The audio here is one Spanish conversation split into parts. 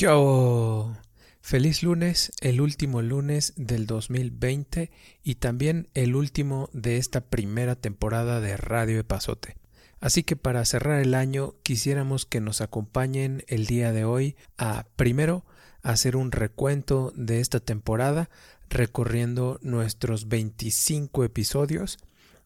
¡Yo! Feliz lunes, el último lunes del 2020 y también el último de esta primera temporada de Radio Epazote. Así que para cerrar el año quisiéramos que nos acompañen el día de hoy a primero hacer un recuento de esta temporada recorriendo nuestros 25 episodios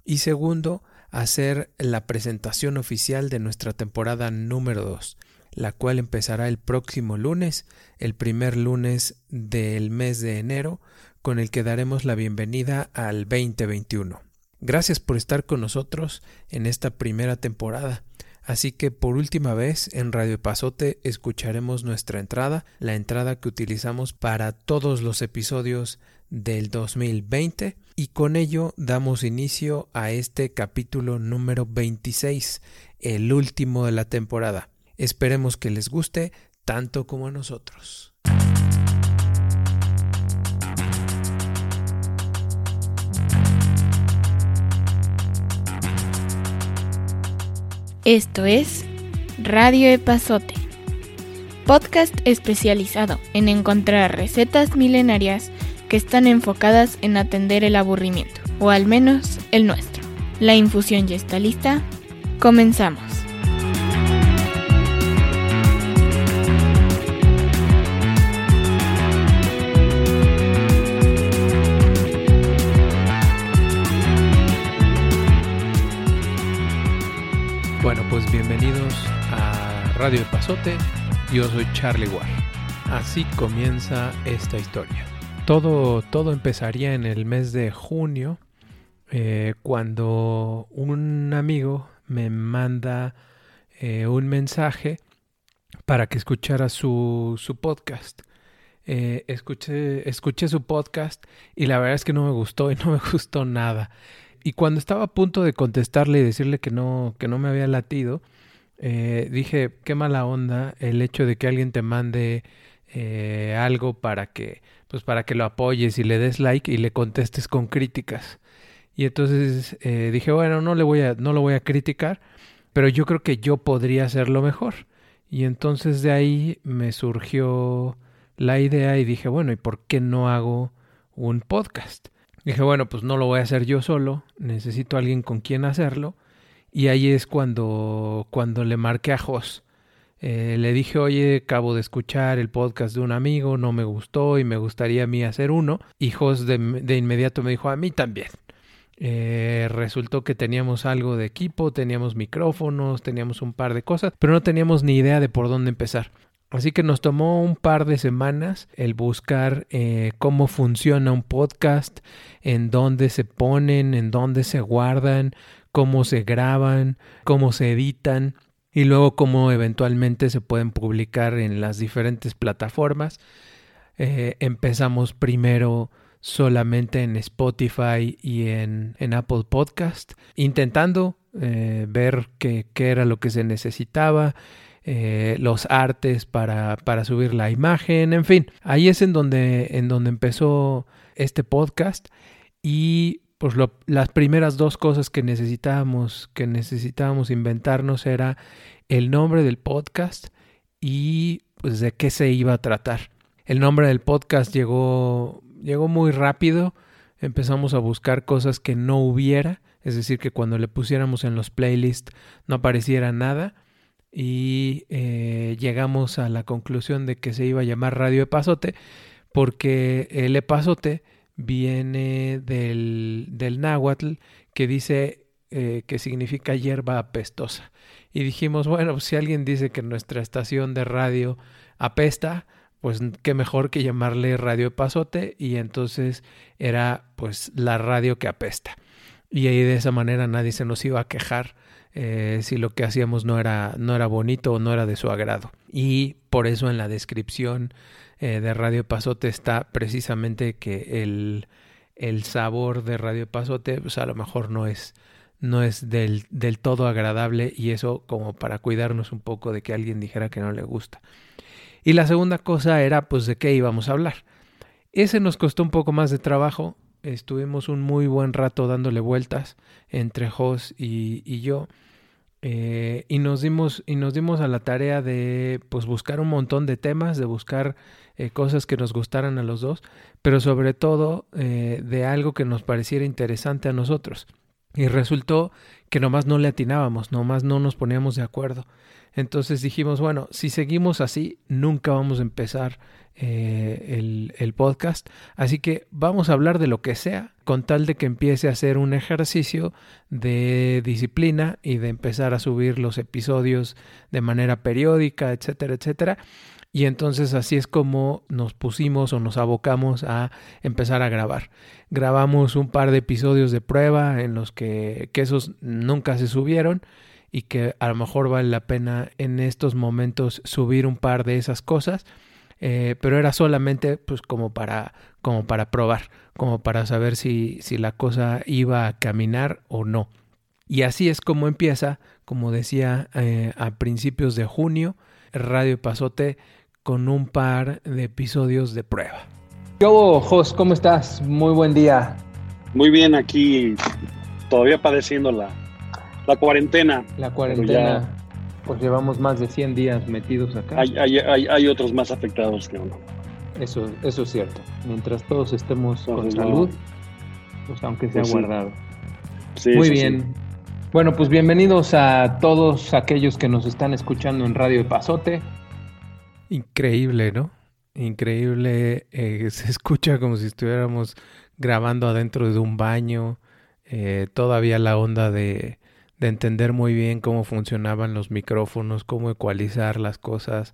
y segundo hacer la presentación oficial de nuestra temporada número 2 la cual empezará el próximo lunes, el primer lunes del mes de enero, con el que daremos la bienvenida al 2021. Gracias por estar con nosotros en esta primera temporada. Así que por última vez en Radio Pasote escucharemos nuestra entrada, la entrada que utilizamos para todos los episodios del 2020 y con ello damos inicio a este capítulo número 26, el último de la temporada. Esperemos que les guste tanto como a nosotros. Esto es Radio Epazote, podcast especializado en encontrar recetas milenarias que están enfocadas en atender el aburrimiento, o al menos el nuestro. La infusión ya está lista. Comenzamos. Radio El Pasote. Yo soy Charlie War. Así comienza esta historia. Todo, todo empezaría en el mes de junio, eh, cuando un amigo me manda eh, un mensaje para que escuchara su, su podcast. Eh, escuché, escuché su podcast y la verdad es que no me gustó y no me gustó nada y cuando estaba a punto de contestarle y decirle que no, que no me había latido, eh, dije, qué mala onda el hecho de que alguien te mande eh, algo para que, pues para que lo apoyes y le des like y le contestes con críticas. Y entonces eh, dije, bueno, no le voy a, no lo voy a criticar, pero yo creo que yo podría hacerlo mejor. Y entonces de ahí me surgió la idea y dije, bueno, ¿y por qué no hago un podcast? Dije, bueno, pues no lo voy a hacer yo solo, necesito a alguien con quien hacerlo. Y ahí es cuando, cuando le marqué a Jos. Eh, le dije, oye, acabo de escuchar el podcast de un amigo, no me gustó y me gustaría a mí hacer uno. Y Jos de, de inmediato me dijo, a mí también. Eh, resultó que teníamos algo de equipo, teníamos micrófonos, teníamos un par de cosas, pero no teníamos ni idea de por dónde empezar. Así que nos tomó un par de semanas el buscar eh, cómo funciona un podcast, en dónde se ponen, en dónde se guardan, cómo se graban, cómo se editan y luego cómo eventualmente se pueden publicar en las diferentes plataformas. Eh, empezamos primero solamente en Spotify y en, Apple Podcast, intentando eh, ver qué era lo que se necesitaba eh, los artes para, subir la imagen, en fin, ahí es en donde, en donde empezó este podcast y pues las primeras dos cosas que necesitábamos, que necesitábamos inventarnos era el nombre del podcast y pues de qué se iba a tratar. El nombre del podcast llegó, llegó muy rápido, empezamos a buscar cosas que no hubiera, es decir, que cuando le pusiéramos en los playlists no apareciera nada y eh, llegamos a la conclusión de que se iba a llamar Radio Epazote porque el epazote viene del, del náhuatl que dice eh, que significa hierba apestosa. Y dijimos, bueno, si alguien dice que nuestra estación de radio apesta, pues qué mejor que llamarle Radio Epazote y entonces era pues la radio que apesta. Y ahí de esa manera nadie se nos iba a quejar eh, si lo que hacíamos no era, no era bonito o no era de su agrado. Y por eso en la descripción eh, de Radio Pasote está precisamente que el, el sabor de Radio Pasote pues a lo mejor no es, no es del, del todo agradable y eso como para cuidarnos un poco de que alguien dijera que no le gusta. Y la segunda cosa era pues de qué íbamos a hablar. Ese nos costó un poco más de trabajo. Estuvimos un muy buen rato dándole vueltas entre Jos y, y yo Eh, y nos dimos y nos dimos a la tarea de pues buscar un montón de temas de buscar eh, cosas que nos gustaran a los dos pero sobre todo eh, de algo que nos pareciera interesante a nosotros. Y resultó que nomás no le atinábamos nomás no nos poníamos de acuerdo entonces dijimos bueno si seguimos así nunca vamos a empezar el, el podcast así que vamos a hablar de lo que sea con tal de que empiece a hacer un ejercicio de disciplina y de empezar a subir los episodios de manera periódica, etcétera, etcétera. Y entonces así es como nos pusimos o nos abocamos a empezar a grabar. Grabamos un par de episodios de prueba en los que, que esos nunca se subieron y que a lo mejor vale la pena en estos momentos subir un par de esas cosas eh, pero era solamente pues como para, como para probar, como para saber si, si la cosa iba a caminar o no. Y así es como empieza, como decía eh, a principios de junio, Radio Pasote con un par de episodios de prueba. Yo, Jos, ¿cómo estás? Muy buen día. Muy bien, aquí todavía padeciendo la, la cuarentena. La cuarentena. Pues llevamos más de 100 días metidos acá. Hay, hay, hay, hay otros más afectados que uno. Eso, eso es cierto. Mientras todos estemos con salud, pues aunque sea Pues sí. guardado. Sí, Muy bien. sí. Bueno, pues bienvenidos a todos aquellos que nos están escuchando en Radio de Pasote. Increíble, ¿no? Increíble. eh, se escucha como si estuviéramos grabando adentro de un baño. eh, todavía la onda de, de entender muy bien cómo funcionaban los micrófonos, cómo ecualizar las cosas.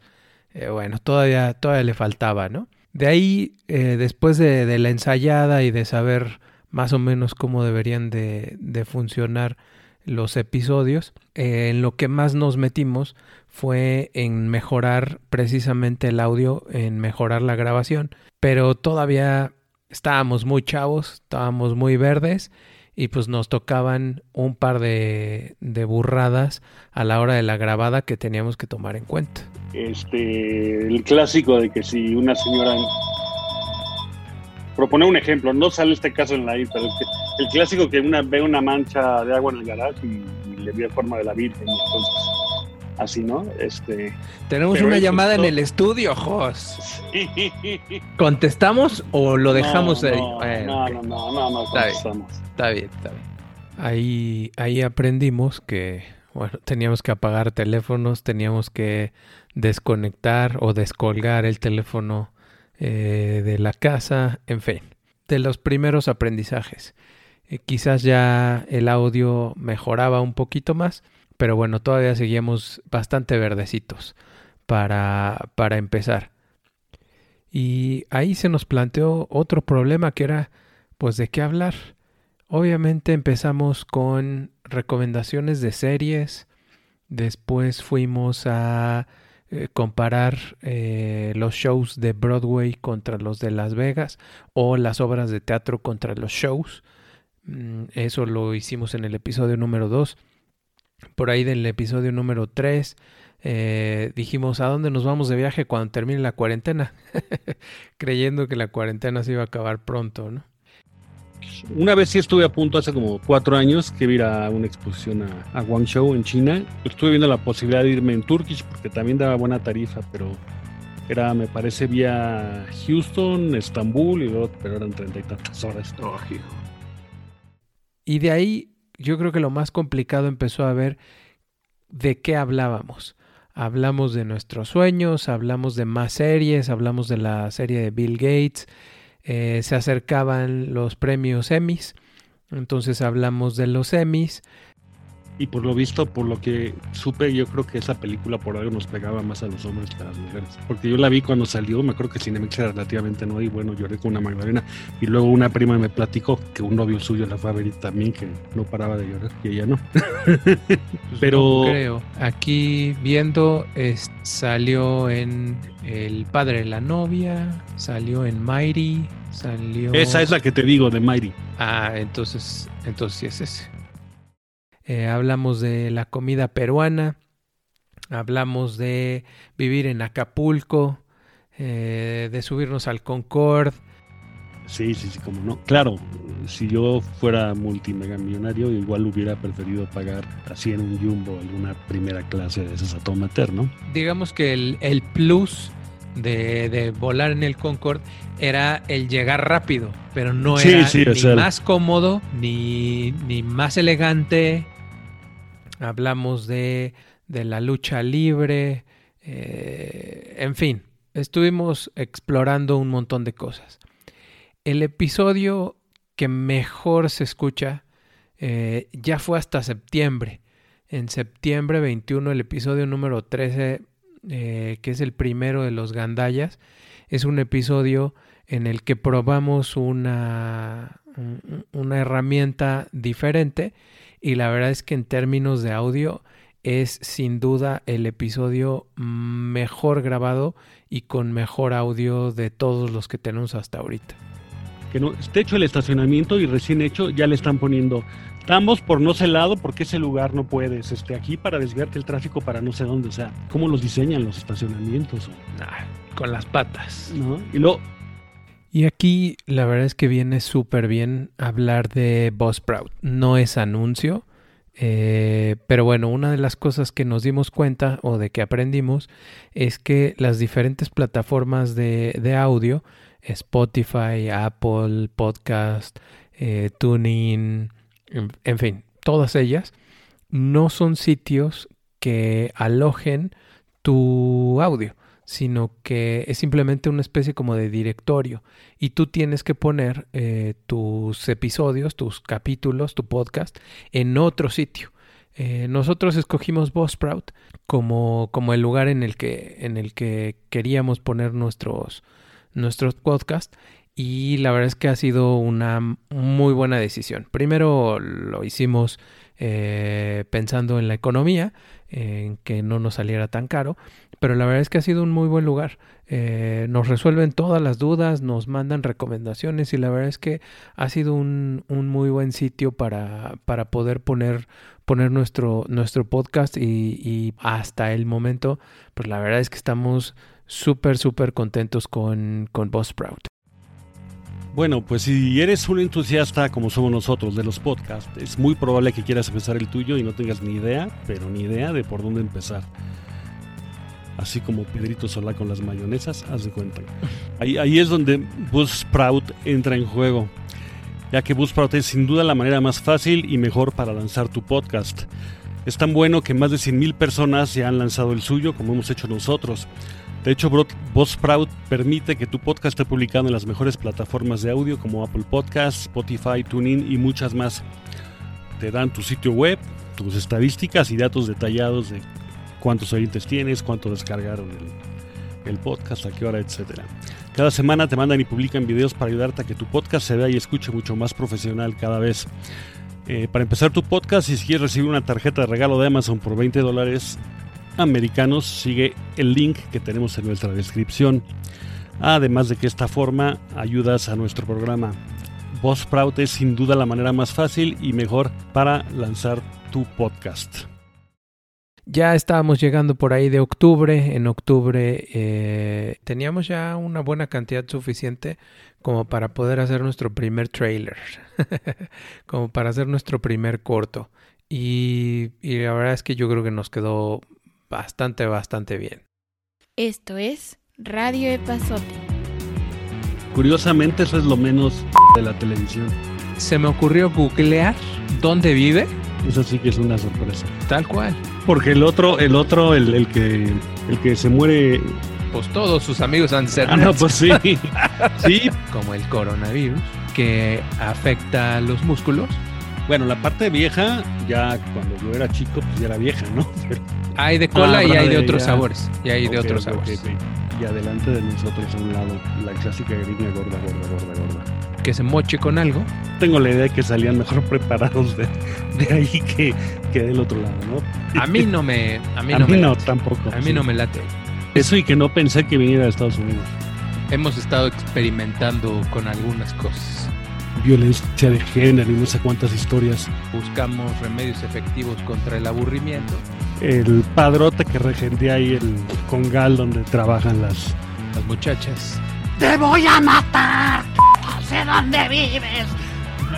Eh, bueno, todavía, todavía le faltaba, ¿no? De ahí, eh, después de, de la ensayada y de saber más o menos cómo deberían de, de funcionar los episodios, eh, en lo que más nos metimos fue en mejorar precisamente el audio, en mejorar la grabación, pero todavía estábamos muy chavos, estábamos muy verdes y pues nos tocaban un par de, burradas a la hora de la grabada que teníamos que tomar en cuenta. Este, el clásico de que si una señora. Proponer un ejemplo, no sale este caso en la I, pero es que el clásico que una ve una mancha de agua en el garaje y, le ve forma de la Virgen, entonces, así, ¿no? Este. Tenemos una llamada en el estudio, Jos. ¿Contestamos o lo dejamos no, ahí? No, Bueno, no, no, no, no, no, Está bien. contestamos. Está bien, está bien. Ahí, ahí aprendimos que, bueno, teníamos que apagar teléfonos, teníamos que desconectar o descolgar el teléfono eh, de la casa, en fin, de los primeros aprendizajes. Eh, quizás ya el audio mejoraba un poquito más, pero bueno, todavía seguíamos bastante verdecitos para, para empezar. Y ahí se nos planteó otro problema que era, pues, de qué hablar. Obviamente empezamos con recomendaciones de series, después fuimos a eh, comparar eh, los shows de Broadway contra los de Las Vegas o las obras de teatro contra los shows. Mm, Eso lo hicimos en el episodio número 2. Por ahí del episodio número 3 eh, dijimos a dónde nos vamos de viaje cuando termine la cuarentena, creyendo que la cuarentena se iba a acabar pronto, ¿no? Una vez sí estuve a punto, hace como cuatro años, que ir a una exposición a, a Guangzhou, en China. Estuve viendo la posibilidad de irme en Turkish, porque también daba buena tarifa, pero era, me parece, vía Houston, Estambul, y luego, pero eran treinta y tantas horas. Y de ahí yo creo que lo más complicado empezó a ver de qué hablábamos. Hablamos de nuestros sueños, hablamos de más series, hablamos de la serie de Bill Gates, eh, se acercaban los premios Emmys, entonces hablamos de los Emmys, Y por lo visto, por lo que supe, yo creo que esa película por algo nos pegaba más a los hombres que a las mujeres. Porque yo la vi cuando salió, me acuerdo que Cinemex era relativamente nueva y bueno, lloré con una Magdalena. Y luego una prima me platicó que un novio suyo la fue a ver y también que no paraba de llorar y ella no. Pues Pero- no creo. Aquí viendo es- salió en El padre de la novia, salió en Mighty, salió Esa es la que te digo de Mighty. Ah, entonces, entonces sí es ese. Eh, hablamos de la comida peruana, hablamos de vivir en Acapulco, eh, de subirnos al Concorde. Sí, sí, sí, como no. Claro, si yo fuera multimegamillonario, igual hubiera preferido pagar así en un jumbo alguna primera clase de esas a todo meter, ¿no? Digamos que el, el plus de, de volar en el Concorde era el llegar rápido, pero no Sí, era sí, o ni sea, más cómodo ni, ni más elegante. Hablamos de, de la lucha libre, eh, en fin, estuvimos explorando un montón de cosas. El episodio que mejor se escucha eh, ya fue hasta septiembre. En septiembre 21, el episodio número 13, eh, que es el primero de los gandallas, es un episodio en el que probamos una, un- una herramienta diferente y la verdad es que en términos de audio es sin duda el episodio mejor grabado y con mejor audio de todos los que tenemos hasta ahorita. Que no, esté hecho el estacionamiento y recién hecho ya le están poniendo. Estamos por no sé lado porque ese lugar no puedes. Este, aquí para desviarte el tráfico para no sé dónde. O sea, ¿cómo los diseñan los estacionamientos? Con las patas. ¿No? Y luego, Y aquí la verdad es que viene súper bien hablar de Buzzsprout. No es anuncio, eh, pero bueno, una de las cosas que nos dimos cuenta o de que aprendimos es que las diferentes plataformas de, de audio, Spotify, Apple, Podcast, eh, TuneIn, en, en fin, todas ellas, no son sitios que alojen tu audio sino que es simplemente una especie como de directorio y tú tienes que poner eh, tus episodios, tus capítulos, tu podcast en otro sitio. Eh, nosotros escogimos Buzzsprout como, como el lugar en el que, en el que queríamos poner nuestros, nuestros podcasts y la verdad es que ha sido una muy buena decisión. Primero lo hicimos eh, pensando en la economía, en que no nos saliera tan caro, pero la verdad es que ha sido un muy buen lugar. Eh, nos resuelven todas las dudas, nos mandan recomendaciones y la verdad es que ha sido un, un muy buen sitio para, para poder poner, poner nuestro, nuestro podcast y, hasta el momento, pues la verdad es que estamos súper, súper contentos con, con Buzzsprout. Bueno, pues si eres un entusiasta como somos nosotros de los podcasts, es muy probable que quieras empezar el tuyo y no tengas ni idea, pero ni idea de por dónde empezar. Así como Pedrito Solá con las mayonesas, haz de cuenta. Ahí, ahí es donde Buzzsprout entra en juego, ya que Buzzsprout es sin duda la manera más fácil y mejor para lanzar tu podcast. Es tan bueno que más de 100.000 personas ya han lanzado el suyo, como hemos hecho nosotros. De hecho, Buzzsprout permite que tu podcast esté publicado en las mejores plataformas de audio como Apple Podcasts, Spotify, TuneIn y muchas más. Te dan tu sitio web, tus estadísticas y datos detallados de cuántos oyentes tienes, cuánto descargaron el, podcast, a qué hora, etcétera. Cada semana te mandan y publican videos para ayudarte a que tu podcast se vea y escuche mucho más profesional cada vez. Eh, para empezar tu podcast, si quieres recibir una tarjeta de regalo de Amazon por 20 dólares americanos, sigue el link que tenemos en nuestra descripción. Además de que esta forma ayudas a nuestro programa. Buzzsprout es sin duda la manera más fácil y mejor para lanzar tu podcast. Ya estábamos llegando por ahí de octubre. En octubre eh, teníamos ya una buena cantidad suficiente como para poder hacer nuestro primer trailer, como para hacer nuestro primer corto. Y, y la verdad es que yo creo que nos quedó bastante, bastante bien. Esto es Radio Epazote. Curiosamente eso es lo menos de la televisión. Se me ocurrió googlear dónde vive, Eso sí que es una sorpresa. tal cual. Porque el otro, el otro, el, el que el que se muere. Pues todos sus amigos han de ser Ah, no, pues sí. sí. como el coronavirus, que afecta los músculos. Bueno, la parte vieja, ya cuando yo era chico, pues ya era vieja, ¿no? Pero- Hay de cola Ah, y hay de otros ya. sabores. Y hay de otros sabores. Y adelante de nosotros a un lado, la clásica gringa gorda, gorda, gorda, gorda. Que se moche con algo. Tengo la idea de que salían mejor preparados de, de ahí que, que del otro lado, ¿no? A mí no me. A mí A no, mí me no, late. tampoco. A mí sí. no me late. Eso y que no pensé que viniera de Estados Unidos. Hemos estado experimentando con algunas cosas. Violencia de género y no sé cuántas historias. Buscamos remedios efectivos contra el aburrimiento. El padrote que regentea ahí el congal donde trabajan las. Las muchachas. ¡Te voy a matar! sé dónde vives.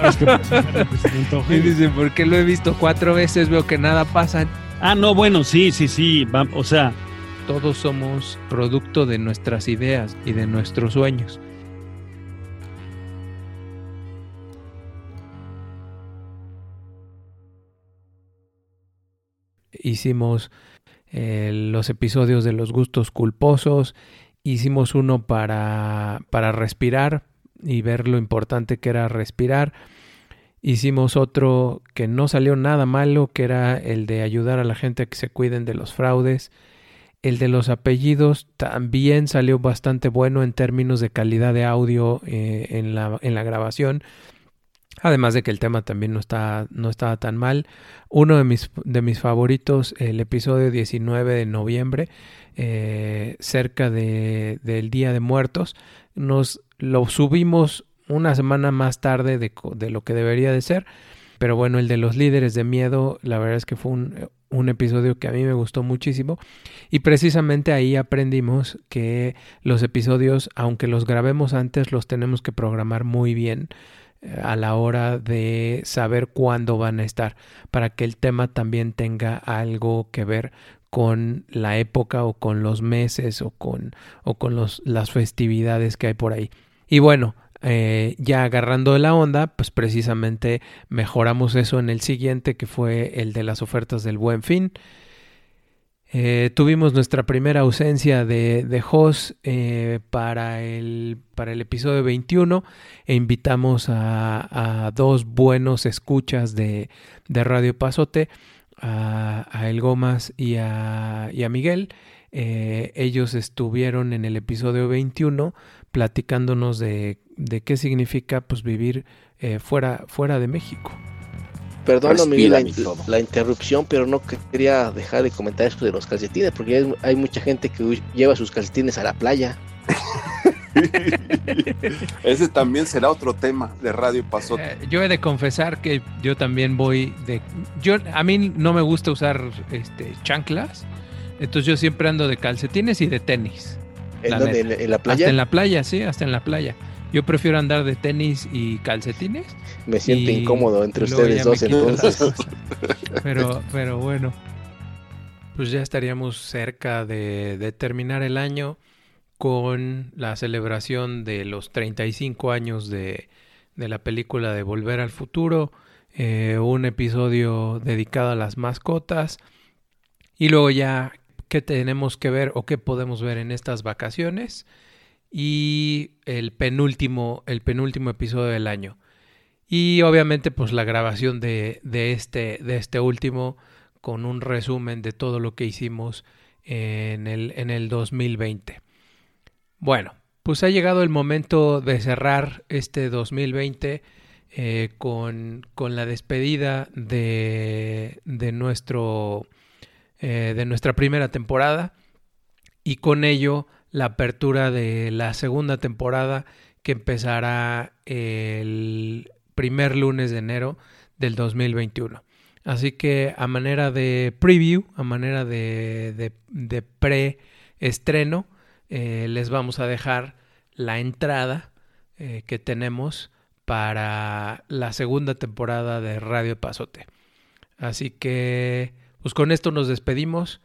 y dice, porque lo he visto cuatro veces, veo que nada pasa. Ah, no, bueno, sí, sí, sí. o sea, todos somos producto de nuestras ideas y de nuestros sueños. Hicimos eh, los episodios de los gustos culposos, hicimos uno para, para respirar y ver lo importante que era respirar. Hicimos otro que no salió nada malo, que era el de ayudar a la gente a que se cuiden de los fraudes. El de los apellidos también salió bastante bueno en términos de calidad de audio eh, en, la, en, la, grabación. Además de que el tema también no, está, no estaba tan mal. Uno de mis, de mis favoritos, el episodio 19 de noviembre, eh, cerca de, del Día de Muertos, nos lo subimos una semana más tarde de, de lo que debería de ser. Pero bueno, el de los líderes de miedo, la verdad es que fue un, un episodio que a mí me gustó muchísimo y precisamente ahí aprendimos que los episodios, aunque los grabemos antes, los tenemos que programar muy bien a la hora de saber cuándo van a estar para que el tema también tenga algo que ver con la época o con los meses o con, o con los, las festividades que hay por ahí. Y bueno, eh, ya agarrando la onda, pues precisamente mejoramos eso en el siguiente, que fue el de las ofertas del buen fin. Eh, tuvimos nuestra primera ausencia de, de Hoss eh, para, el, para el episodio 21 e invitamos a, dos buenos escuchas de, de Radio Pasote, a, El Gomas y a, y a Miguel. ellos estuvieron en el episodio 21 platicándonos de, de qué significa pues vivir eh, fuera, fuera de México. Perdón la, la, interrupción, pero no quería dejar de comentar esto de los calcetines, porque hay, mucha gente que lleva sus calcetines a la playa. Ese también será otro tema de Radio Pasote. Eh, yo he de confesar que yo también voy de yo a mí no me gusta usar este chanclas, entonces yo siempre ando de calcetines y de tenis. ¿En, la playa? Hasta en la playa, sí, hasta en la playa. Yo prefiero andar de tenis y calcetines. Me siento incómodo entre ustedes dos entonces. Pero, pero bueno, pues ya estaríamos cerca de, terminar el año con la celebración de los 35 años de, de la película de Volver al Futuro, eh, un episodio dedicado a las mascotas y luego ya qué tenemos que ver o qué podemos ver en estas vacaciones y el penúltimo, el penúltimo episodio del año. Y obviamente pues la grabación de, de, este, de este último con un resumen de todo lo que hicimos en el, en el 2020. Bueno, pues ha llegado el momento de cerrar este 2020 eh, con, con, la despedida de, de nuestro eh, de nuestra primera temporada y con ello la apertura de la segunda temporada que empezará el primer lunes de enero del 2021. Así que a manera de preview, a manera de, de, pre-estreno, eh, les vamos a dejar la entrada eh, que tenemos para la segunda temporada de Radio Pasote. Así que pues con esto nos despedimos.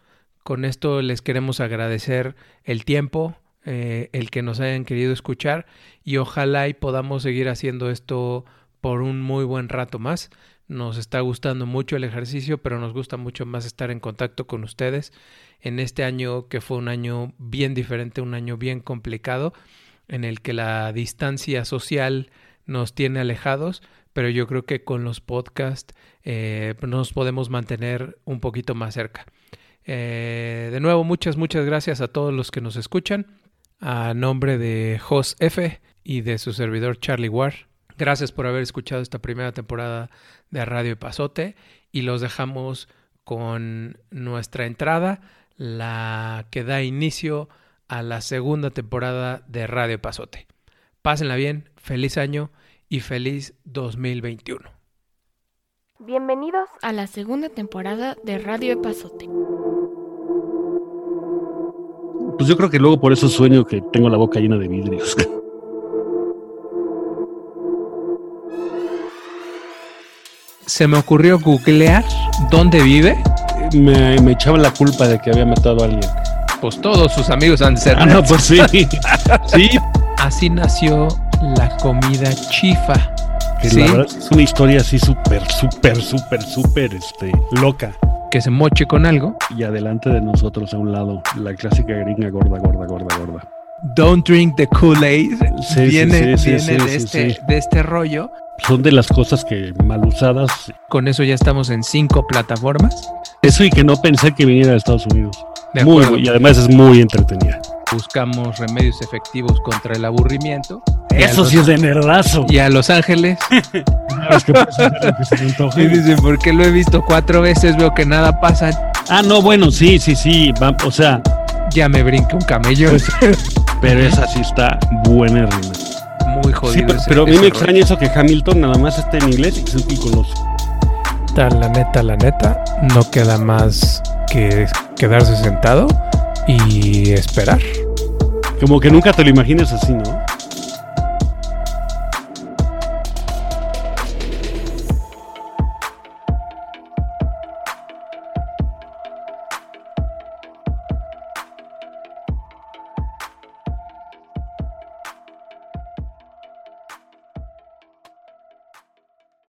Con esto les queremos agradecer el tiempo, eh, el que nos hayan querido escuchar y ojalá y podamos seguir haciendo esto por un muy buen rato más. Nos está gustando mucho el ejercicio, pero nos gusta mucho más estar en contacto con ustedes en este año que fue un año bien diferente, un año bien complicado, en el que la distancia social nos tiene alejados, pero yo creo que con los podcasts eh, nos podemos mantener un poquito más cerca. Eh, de nuevo, muchas, muchas gracias a todos los que nos escuchan. A nombre de Jos F y de su servidor Charlie War. Gracias por haber escuchado esta primera temporada de Radio Pasote y los dejamos con nuestra entrada, la que da inicio a la segunda temporada de Radio Pasote. Pásenla bien, feliz año y feliz 2021. Bienvenidos a la segunda temporada de Radio Epazote. Pues yo creo que luego por eso sueño que tengo la boca llena de vidrios. Se me ocurrió googlear dónde vive. Me, me echaba la culpa de que había matado a alguien. Pues todos sus amigos han de ser. Ah, no, pues sí. Así nació la comida chifa. Que ¿Sí? la verdad es una historia así súper, súper, súper, súper este, loca. Que se moche con algo. Y adelante de nosotros, a un lado, la clásica gringa gorda, gorda, gorda, gorda. Don't drink the Kool-Aid. Sí, viene sí, sí, viene de, este, de este rollo. Son de las cosas que mal usadas. Con eso ya estamos en cinco plataformas. Eso y que no pensé que viniera de Estados Unidos. De Muy, y además es muy entretenida. Buscamos remedios efectivos contra el aburrimiento. Eso los- sí es de nerdazo. Y a Los Ángeles. Es que. Y dicen, porque lo he visto cuatro veces, veo que nada pasa. Ah, no, bueno, sí, sí, sí. va- o sea, Ya me brinca un camello. pero esa sí está buena, Rina. Muy Sí, jodido. pero, ese- pero a mí me rollo. extraña eso que Hamilton nada más está en inglés y, con los La neta, la neta, no queda más que quedarse sentado y esperar. Como que nunca te lo imaginas así, ¿no?